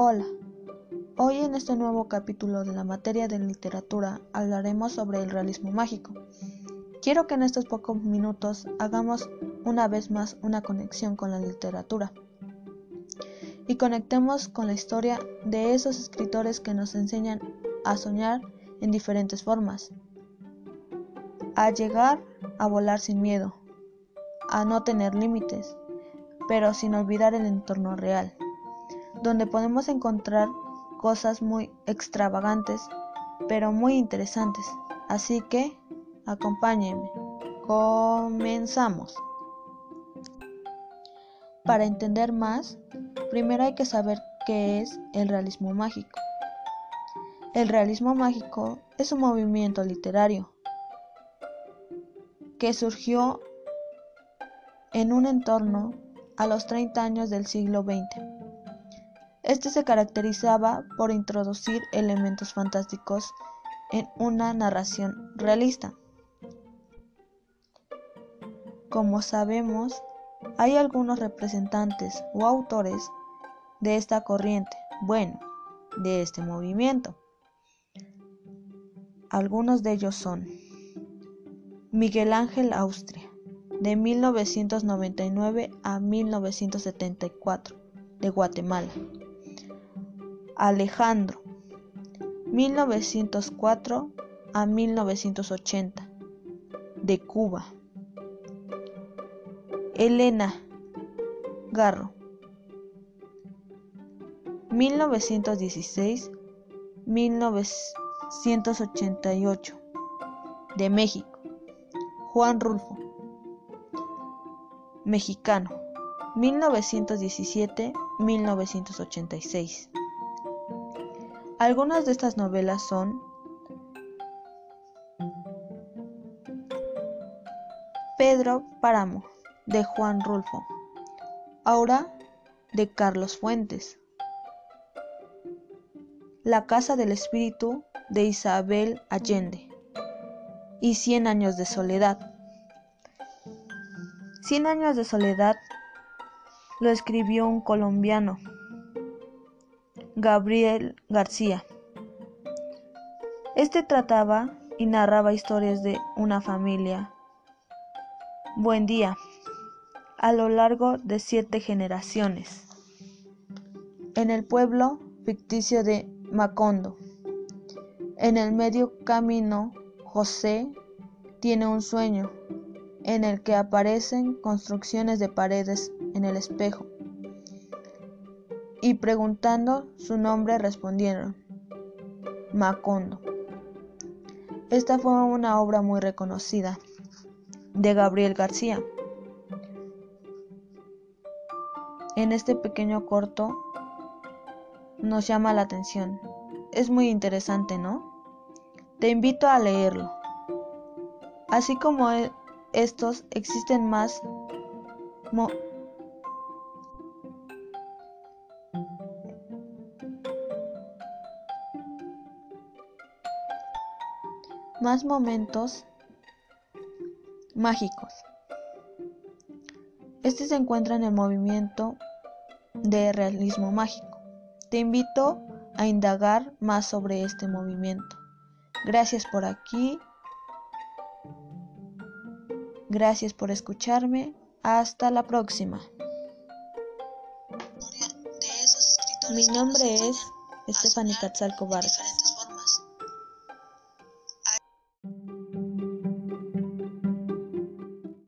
Hola, hoy en este nuevo capítulo de la materia de literatura hablaremos sobre el realismo mágico. Quiero que en estos pocos minutos hagamos una vez más una conexión con la literatura y conectemos con la historia de esos escritores que nos enseñan a soñar en diferentes formas, a llegar a volar sin miedo, a no tener límites, pero sin olvidar el entorno real donde podemos encontrar cosas muy extravagantes, pero muy interesantes. Así que, acompáñenme. Comenzamos. Para entender más, primero hay que saber qué es el realismo mágico. El realismo mágico es un movimiento literario que surgió en un entorno a los 30 años del siglo XX este se caracterizaba por introducir elementos fantásticos en una narración realista. Como sabemos, hay algunos representantes o autores de esta corriente, bueno, de este movimiento. Algunos de ellos son Miguel Ángel Austria, de 1999 a 1974, de Guatemala. Alejandro, 1904 a 1980, de Cuba. Elena Garro, 1916-1988, de México. Juan Rulfo, mexicano, 1917-1986. Algunas de estas novelas son Pedro Páramo, de Juan Rulfo, Aura, de Carlos Fuentes, La Casa del Espíritu, de Isabel Allende, y Cien Años de Soledad. Cien Años de Soledad lo escribió un colombiano, Gabriel García. Este trataba y narraba historias de una familia. Buen día, a lo largo de siete generaciones. En el pueblo ficticio de Macondo, en el medio camino, José tiene un sueño en el que aparecen construcciones de paredes en el espejo y preguntando su nombre respondieron Macondo. Esta fue una obra muy reconocida de Gabriel García. En este pequeño corto nos llama la atención. Es muy interesante, ¿no? Te invito a leerlo. Así como e, estos existen más más momentos mágicos. Este se encuentra en el movimiento de realismo mágico. Te invito a indagar más sobre este movimiento. Gracias por aquí. Gracias por escucharme. Hasta la próxima. Mi nombre es Stephanie Catzalco Vargas.